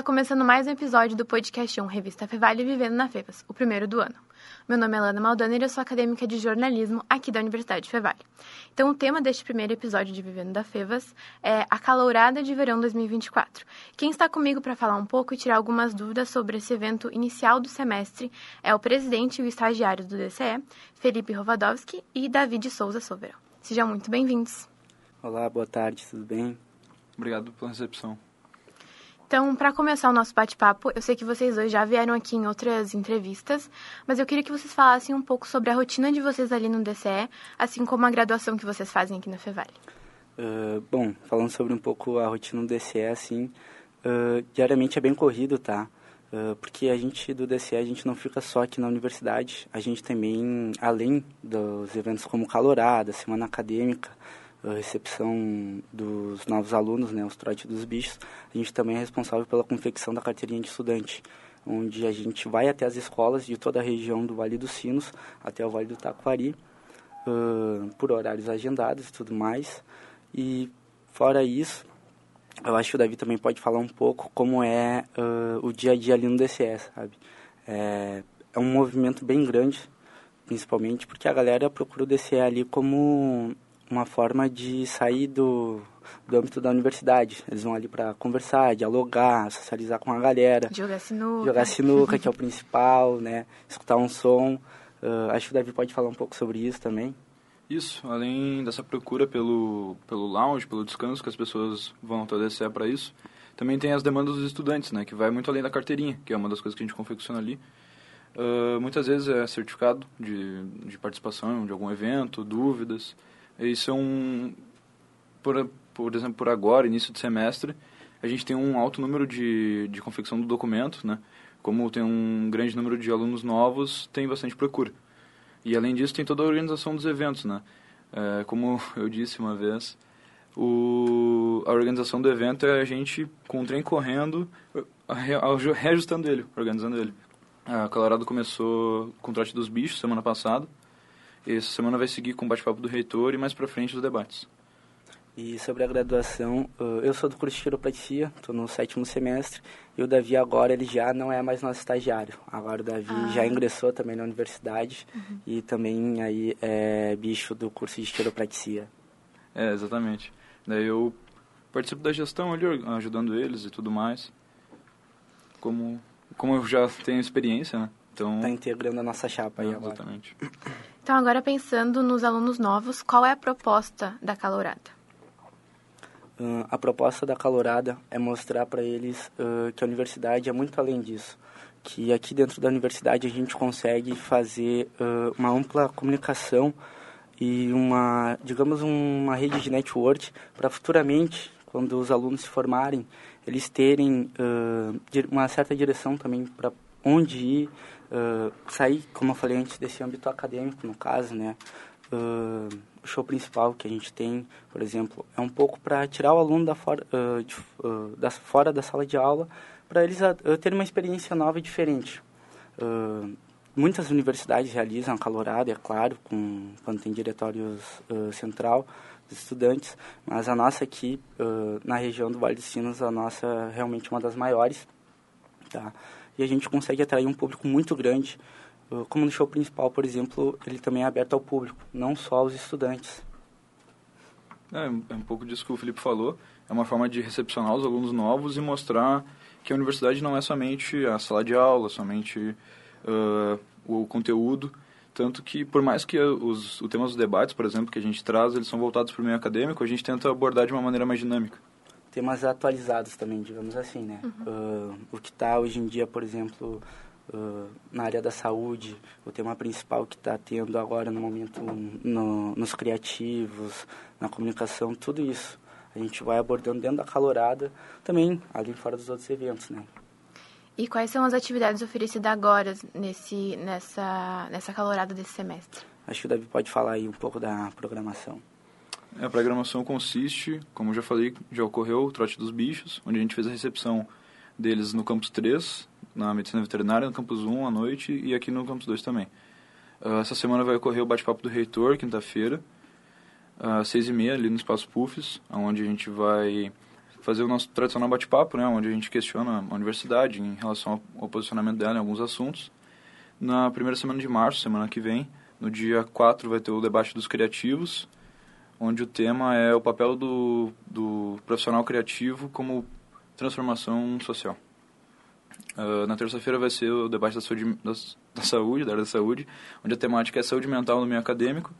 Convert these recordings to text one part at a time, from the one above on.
Está começando mais um episódio do podcast 1 Revista Fevale Vivendo na Fevas, o primeiro do ano. Meu nome é Lana Maldaner e eu sou acadêmica de jornalismo aqui da Universidade Fevale. Então, o tema deste primeiro episódio de Vivendo da Fevas é a calourada de verão 2024. Quem está comigo para falar um pouco e tirar algumas dúvidas sobre esse evento inicial do semestre é o presidente e o estagiário do DCE, Felipe Rovadowski e David Souza Soveral. Sejam muito bem-vindos. Olá, boa tarde, tudo bem? Obrigado pela recepção. Então, para começar o nosso bate-papo, eu sei que vocês dois já vieram aqui em outras entrevistas, mas eu queria que vocês falassem um pouco sobre a rotina de vocês ali no DCE, assim como a graduação que vocês fazem aqui na Fevale. Uh, bom, falando sobre um pouco a rotina do DCE, assim, uh, diariamente é bem corrido, tá? Uh, porque a gente do DCE, a gente não fica só aqui na universidade, a gente também, além dos eventos como Calorada, Semana Acadêmica, a recepção dos novos alunos, né, os trote dos bichos, a gente também é responsável pela confecção da carteirinha de estudante, onde a gente vai até as escolas de toda a região do Vale dos Sinos até o Vale do Taquari, uh, por horários agendados e tudo mais. E fora isso, eu acho que o Davi também pode falar um pouco como é uh, o dia a dia ali no DCS, sabe? É, é um movimento bem grande, principalmente porque a galera procura o DCE ali como uma forma de sair do, do âmbito da universidade. Eles vão ali para conversar, dialogar, socializar com a galera. Jogar sinuca. Jogar sinuca, que é o principal, né? Escutar um som. Uh, acho que o Davi pode falar um pouco sobre isso também. Isso, além dessa procura pelo, pelo lounge, pelo descanso, que as pessoas vão até DCE para isso, também tem as demandas dos estudantes, né? Que vai muito além da carteirinha, que é uma das coisas que a gente confecciona ali. Uh, muitas vezes é certificado de, de participação de algum evento, dúvidas. É um, por, por exemplo, por agora, início de semestre, a gente tem um alto número de, de confecção do documento, né? Como tem um grande número de alunos novos, tem bastante procura. E além disso, tem toda a organização dos eventos, né? É, como eu disse uma vez, o, a organização do evento é a gente com o trem correndo, reajustando ele, organizando ele. A Colorado começou com o trote dos bichos semana passada, essa semana vai seguir com o bate-papo do reitor e mais para frente os debates. E sobre a graduação, eu sou do curso de quiropratia, estou no sétimo semestre, e o Davi agora ele já não é mais nosso estagiário. Agora o Davi ah. já ingressou também na universidade uhum. e também aí é bicho do curso de quiropratia. É, exatamente. Daí eu participo da gestão ali, ajudando eles e tudo mais. Como, como eu já tenho experiência, né? Então... Tá integrando a nossa chapa aí agora. Exatamente. Então, agora pensando nos alunos novos, qual é a proposta da Calorada? Uh, a proposta da Calorada é mostrar para eles uh, que a universidade é muito além disso. Que aqui dentro da universidade a gente consegue fazer uh, uma ampla comunicação e uma, digamos, uma rede de network para futuramente, quando os alunos se formarem, eles terem uma certa direção também para onde ir, uh, sair, como eu falei antes, desse âmbito acadêmico, no caso, né? Uh, o show principal que a gente tem, por exemplo, é um pouco para tirar o aluno da fora, uh, de, uh, da, fora da sala de aula, para eles uh, terem uma experiência nova e diferente. muitas universidades realizam calorada, é claro, com, quando tem diretórios central dos estudantes, mas a nossa aqui, na região do Vale dos Sinos, a nossa é realmente uma das maiores. Tá? E a gente consegue atrair um público muito grande. Uh, como no show principal, por exemplo, ele também é aberto ao público, não só aos estudantes. É, é um pouco disso que o Felipe falou. É uma forma de recepcionar os alunos novos e mostrar que a universidade não é somente a sala de aula, somente uh, o conteúdo. Tanto que, por mais que os, os temas dos debates, por exemplo, que a gente traz, eles são voltados para o meio acadêmico, a gente tenta abordar de uma maneira mais dinâmica temas atualizados também, digamos assim, né? Uhum. Uh, o que está hoje em dia, por exemplo, uh, na área da saúde, o tema principal que está tendo agora no momento no, nos criativos, na comunicação, tudo isso. A gente vai abordando dentro da calorada, também ali fora dos outros eventos, né? E quais são as atividades oferecidas agora nesse, nessa, nessa calorada desse semestre? Acho que o Davi pode falar aí um pouco da programação. A programação consiste, como já falei, já ocorreu o trote dos bichos, onde a gente fez a recepção deles no campus 3, na medicina veterinária, no campus 1 à noite e aqui no campus 2 também. Uh, essa semana vai ocorrer o bate-papo do reitor, quinta-feira, às seis e meia, ali no Espaço Puffs, onde a gente vai fazer o nosso tradicional bate-papo, né, onde a gente questiona a universidade em relação ao, posicionamento dela em alguns assuntos. Na primeira semana de março, semana que vem, no dia 4, vai ter o debate dos criativos, onde o tema é o papel do, do profissional criativo como transformação social. Uh, na terça-feira vai ser o debate da saúde, da, da, saúde, da área da saúde, onde a temática é saúde mental no meio acadêmico.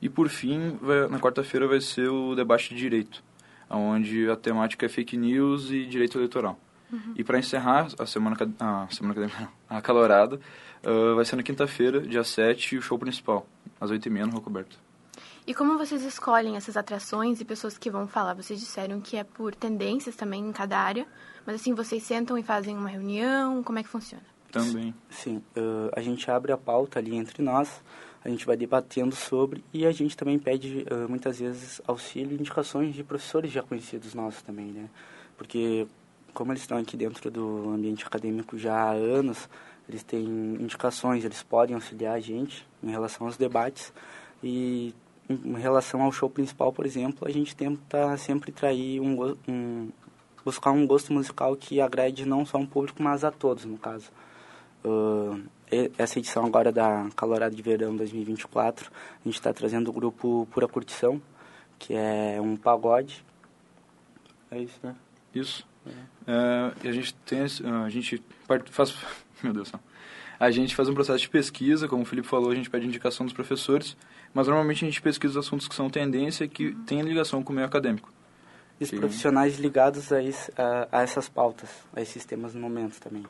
E, por fim, vai, na quarta-feira vai ser o debate de direito, onde a temática é fake news e direito eleitoral. Uhum. E para encerrar a semana, a semana acadêmica, a calorada, uh, vai ser na quinta-feira, dia 7, o show principal, às 8h30 no Rocoberto. E como vocês escolhem essas atrações e pessoas que vão falar? Vocês disseram que é por tendências também em cada área, mas assim, vocês sentam e fazem uma reunião, como é que funciona? Também. Sim, uh, a gente abre a pauta ali entre nós, a gente vai debatendo sobre e a gente também pede uh, muitas vezes auxílio e indicações de professores já conhecidos nossos também, né? Porque como eles estão aqui dentro do ambiente acadêmico já há anos, eles têm indicações, eles podem auxiliar a gente em relação aos debates e em relação ao show principal, por exemplo, a gente tenta sempre trair um, um buscar um gosto musical que agrade não só um público, mas a todos, no caso. Uh, essa edição agora da Calorada de Verão 2024, a gente está trazendo o grupo Pura Curtição, que é um pagode. É isso, né? Isso. É. E a gente tem, a gente faz, meu Deus, a gente faz um processo de pesquisa, como o Felipe falou, a gente pede indicação dos professores, mas normalmente a gente pesquisa os assuntos que são tendência que têm ligação com o meio acadêmico. E os profissionais ligados a, a, a essas pautas, a esses temas no momento também.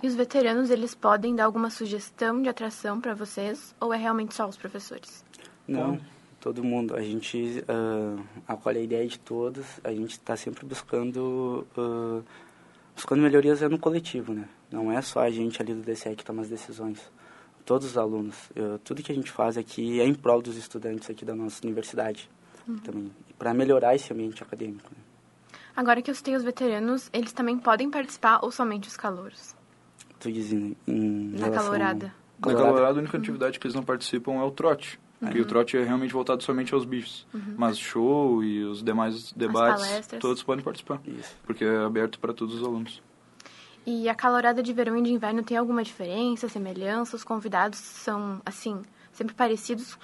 E os veteranos, eles podem dar alguma sugestão de atração para vocês ou é realmente só os professores? Não, todo mundo. A gente uh, acolhe a ideia de todos, a gente está sempre buscando, uh, buscando melhorias no coletivo, né? Não é só a gente ali do DCE que toma as decisões. Todos os alunos. Uh, tudo que a gente faz aqui é em prol dos estudantes aqui da nossa universidade. Uhum. também Para melhorar esse ambiente acadêmico. Né? Agora que eu citei os veteranos, eles também podem participar ou somente os calouros? Tu diz em, em Na calorada. Na calorada, a única atividade que eles não participam é o trote. Uhum. E o trote é realmente voltado somente aos bichos. Uhum. Mas show e os demais debates, todos podem participar. Isso. Porque é aberto para todos os alunos. E a calorada de verão e de inverno tem alguma diferença, semelhança? Os convidados são, assim, sempre parecidos?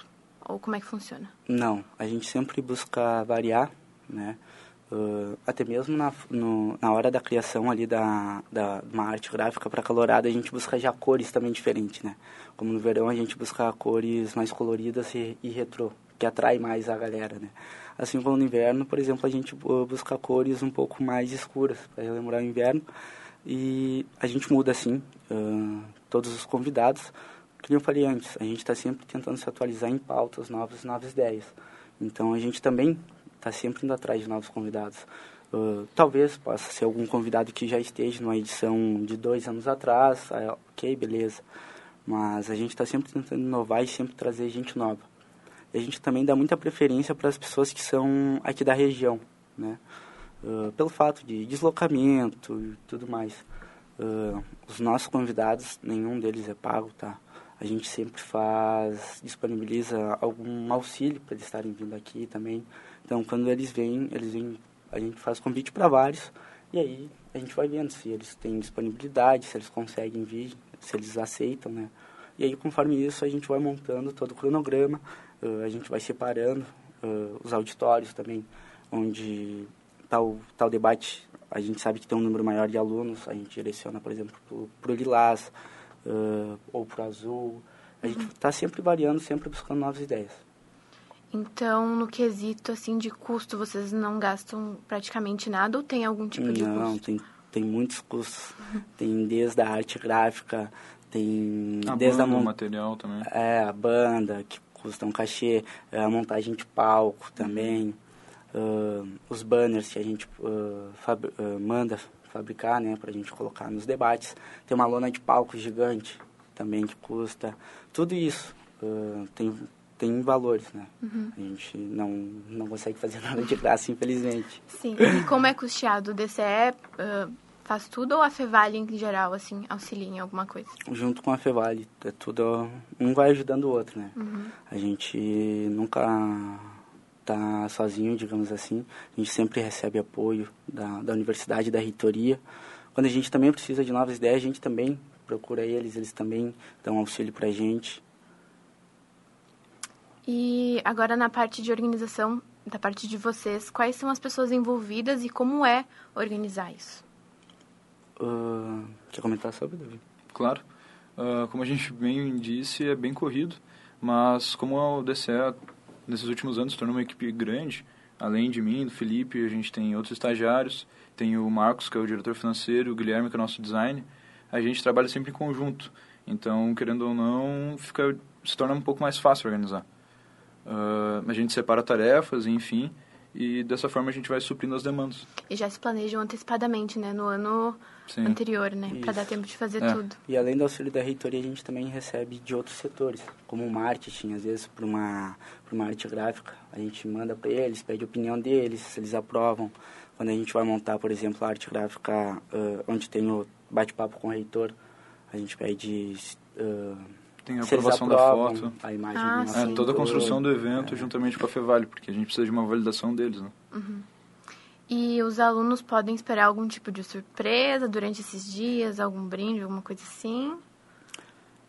Ou como é que funciona? Não, a gente sempre busca variar, né? Uh, até mesmo na, no, na hora da criação ali da, da uma arte gráfica para calorada, a gente busca já cores também diferentes, né? Como no verão a gente busca cores mais coloridas e, e retrô, que atrai mais a galera, né? Assim como no inverno, por exemplo, a gente busca cores um pouco mais escuras para relembrar o inverno e a gente muda assim uh, todos os convidados. Como eu falei antes, a gente está sempre tentando se atualizar em pautas novas, novas ideias. Então a gente também está sempre indo atrás de novos convidados. Uh, talvez possa ser algum convidado que já esteja numa edição de dois anos atrás, ok, beleza. Mas a gente está sempre tentando inovar e sempre trazer gente nova. E a gente também dá muita preferência para as pessoas que são aqui da região, né? Pelo fato de deslocamento e tudo mais. Uh, os nossos convidados, nenhum deles é pago, tá? A gente sempre faz, disponibiliza algum auxílio para eles estarem vindo aqui também. Então, quando eles vêm, eles vêm, a gente faz convite para vários e aí a gente vai vendo se eles têm disponibilidade, se eles conseguem vir, se eles aceitam, né? E aí, conforme isso, a gente vai montando todo o cronograma, uh, a gente vai separando uh, os auditórios também, onde tal tal debate, a gente sabe que tem um número maior de alunos, a gente direciona, por exemplo, para o Lilás uh, ou para o Azul. A gente está uhum. sempre variando, sempre buscando novas ideias. Então, no quesito assim de custo, vocês não gastam praticamente nada ou tem algum tipo de não, custo? Não, tem, tem muitos custos. Uhum. Tem desde a arte gráfica, tem a desde banda, a o material também. É, a banda, que custa um cachê, a montagem de palco também, uh, os banners que a gente uh, fab, manda fabricar, né, pra gente colocar nos debates. Tem uma lona de palco gigante também que custa. Tudo isso tem tem valores, né? Uhum. A gente não, não consegue fazer nada de graça, infelizmente. Sim. E como é custeado? O DCE uh, faz tudo ou a Fevale em geral, assim, auxilia em alguma coisa? Junto com a Fevale. É tudo... Um vai ajudando o outro, né? Uhum. A gente nunca está sozinho, digamos assim. A gente sempre recebe apoio da, da universidade, da reitoria. Quando a gente também precisa de novas ideias, a gente também procura eles, eles também dão auxílio para a gente. E agora na parte de organização, da parte de vocês, quais são as pessoas envolvidas e como é organizar isso? Uh, quer comentar sobre, Davi? Claro. Uh, como a gente bem disse, é bem corrido, mas como o DCE nesses últimos anos tornou uma equipe grande, além de mim, do Felipe, a gente tem outros estagiários, tem o Marcos, que é o diretor financeiro, o Guilherme, que é o nosso design, a gente trabalha sempre em conjunto. Então, querendo ou não, fica, se torna um pouco mais fácil organizar. Uh, a gente separa tarefas, enfim, e dessa forma a gente vai suprindo as demandas. E já se planejam antecipadamente, né, no ano Sim. anterior, né, para dar tempo de fazer é. tudo. E além do auxílio da reitoria, a gente também recebe de outros setores, como o marketing, às vezes para uma, uma arte gráfica, a gente manda para eles, pede a opinião deles, se eles aprovam. Quando a gente vai montar, por exemplo, a arte gráfica uh, onde tem o bate-papo com o reitor, a gente pede... Uh, tem a aprovação da foto. A imagem ah, é, toda a construção do evento é. juntamente com a Fevale, porque a gente precisa de uma validação deles, né? Uhum. E os alunos podem esperar algum tipo de surpresa durante esses dias, algum brinde, alguma coisa assim?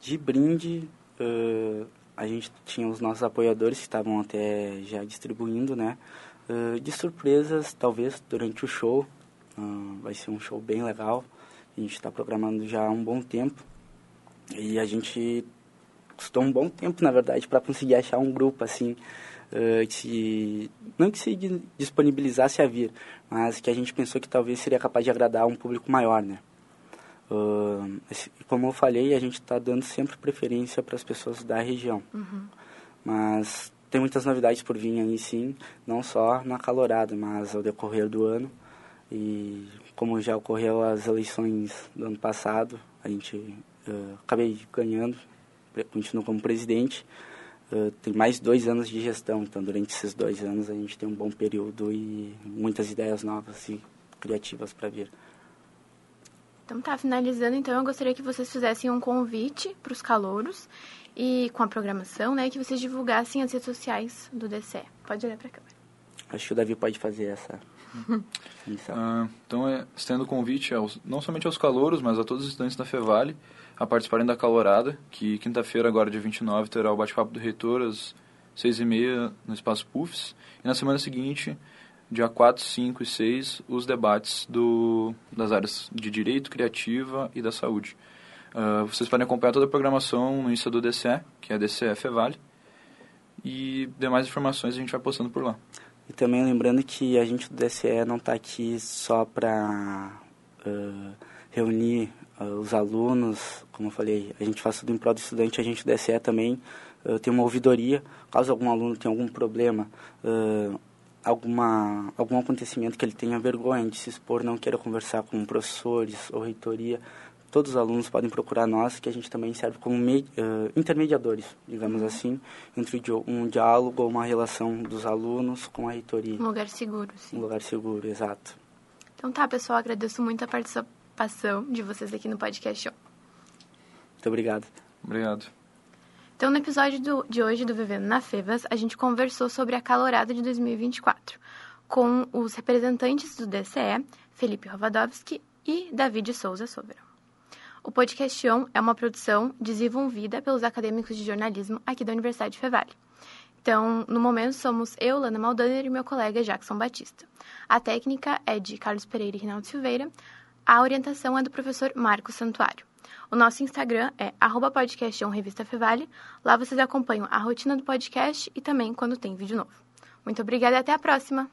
De brinde, uh, a gente tinha os nossos apoiadores que estavam até já distribuindo, né? Uh, de surpresas, talvez durante o show. Uh, vai ser um show bem legal. A gente está programando já há um bom tempo. E a gente custou um bom tempo, na verdade, para conseguir achar um grupo assim, uh, que não que se disponibilizasse a vir, mas que a gente pensou que talvez seria capaz de agradar um público maior, né? Uh, como eu falei, a gente está dando sempre preferência para as pessoas da região. Uhum. Mas tem muitas novidades por vir aí, sim, não só na calorada, mas ao decorrer do ano. E como já ocorreu as eleições do ano passado, a gente uh, acabei ganhando continuo como presidente. Uh, tem mais dois anos de gestão, então durante esses dois anos a gente tem um bom período e muitas ideias novas e criativas para vir. Então tá, finalizando, então eu gostaria que vocês fizessem um convite para os calouros e com a programação, né, que vocês divulgassem as redes sociais do DCE. Pode olhar para cá. Acho que o Davi pode fazer essa. Ah, então, é, estendo o convite aos, não somente aos calouros, mas a todos os estudantes da Fevale, a participarem da Calorada, que quinta-feira, agora dia 29, terá o bate-papo do reitor às 6h30 no Espaço PUFs. E na semana seguinte, dia 4, 5 e 6, os debates do, das áreas de Direito, Criativa e da Saúde. Uh, vocês podem acompanhar toda a programação no Insta do DCE, que é DCE Fevale. E demais informações a gente vai postando por lá. E também lembrando que a gente do DCE não está aqui só para uh, reunir uh, os alunos, como eu falei, a gente faz tudo em prol do estudante, a gente do DSE também uh, tem uma ouvidoria, caso algum aluno tenha algum problema, alguma, algum acontecimento que ele tenha vergonha de se expor, não queira conversar com professores ou reitoria, todos os alunos podem procurar nós, que a gente também serve como uh, intermediadores, digamos uhum. assim, entre um diálogo ou uma relação dos alunos com a reitoria. Um lugar seguro, sim. Um lugar seguro, exato. Então tá, pessoal, agradeço muito a participação de vocês aqui no podcast. Muito obrigado. Obrigado. Então, no episódio do, de hoje do Vivendo na Fevas, a gente conversou sobre a calorada de 2024 com os representantes do DCE, Felipe Rovadovski e David Souza Sobral. O podcast On é uma produção desenvolvida pelos acadêmicos de jornalismo aqui da Universidade Fevale. Então, no momento, somos eu, Lana Maldaner, e meu colega Jackson Batista. A técnica é de Carlos Pereira e Rinaldo Silveira. A orientação é do professor Marcos Santuário. O nosso Instagram é podcast Revista Fevale. Lá vocês acompanham a rotina do podcast e também quando tem vídeo novo. Muito obrigada e até a próxima!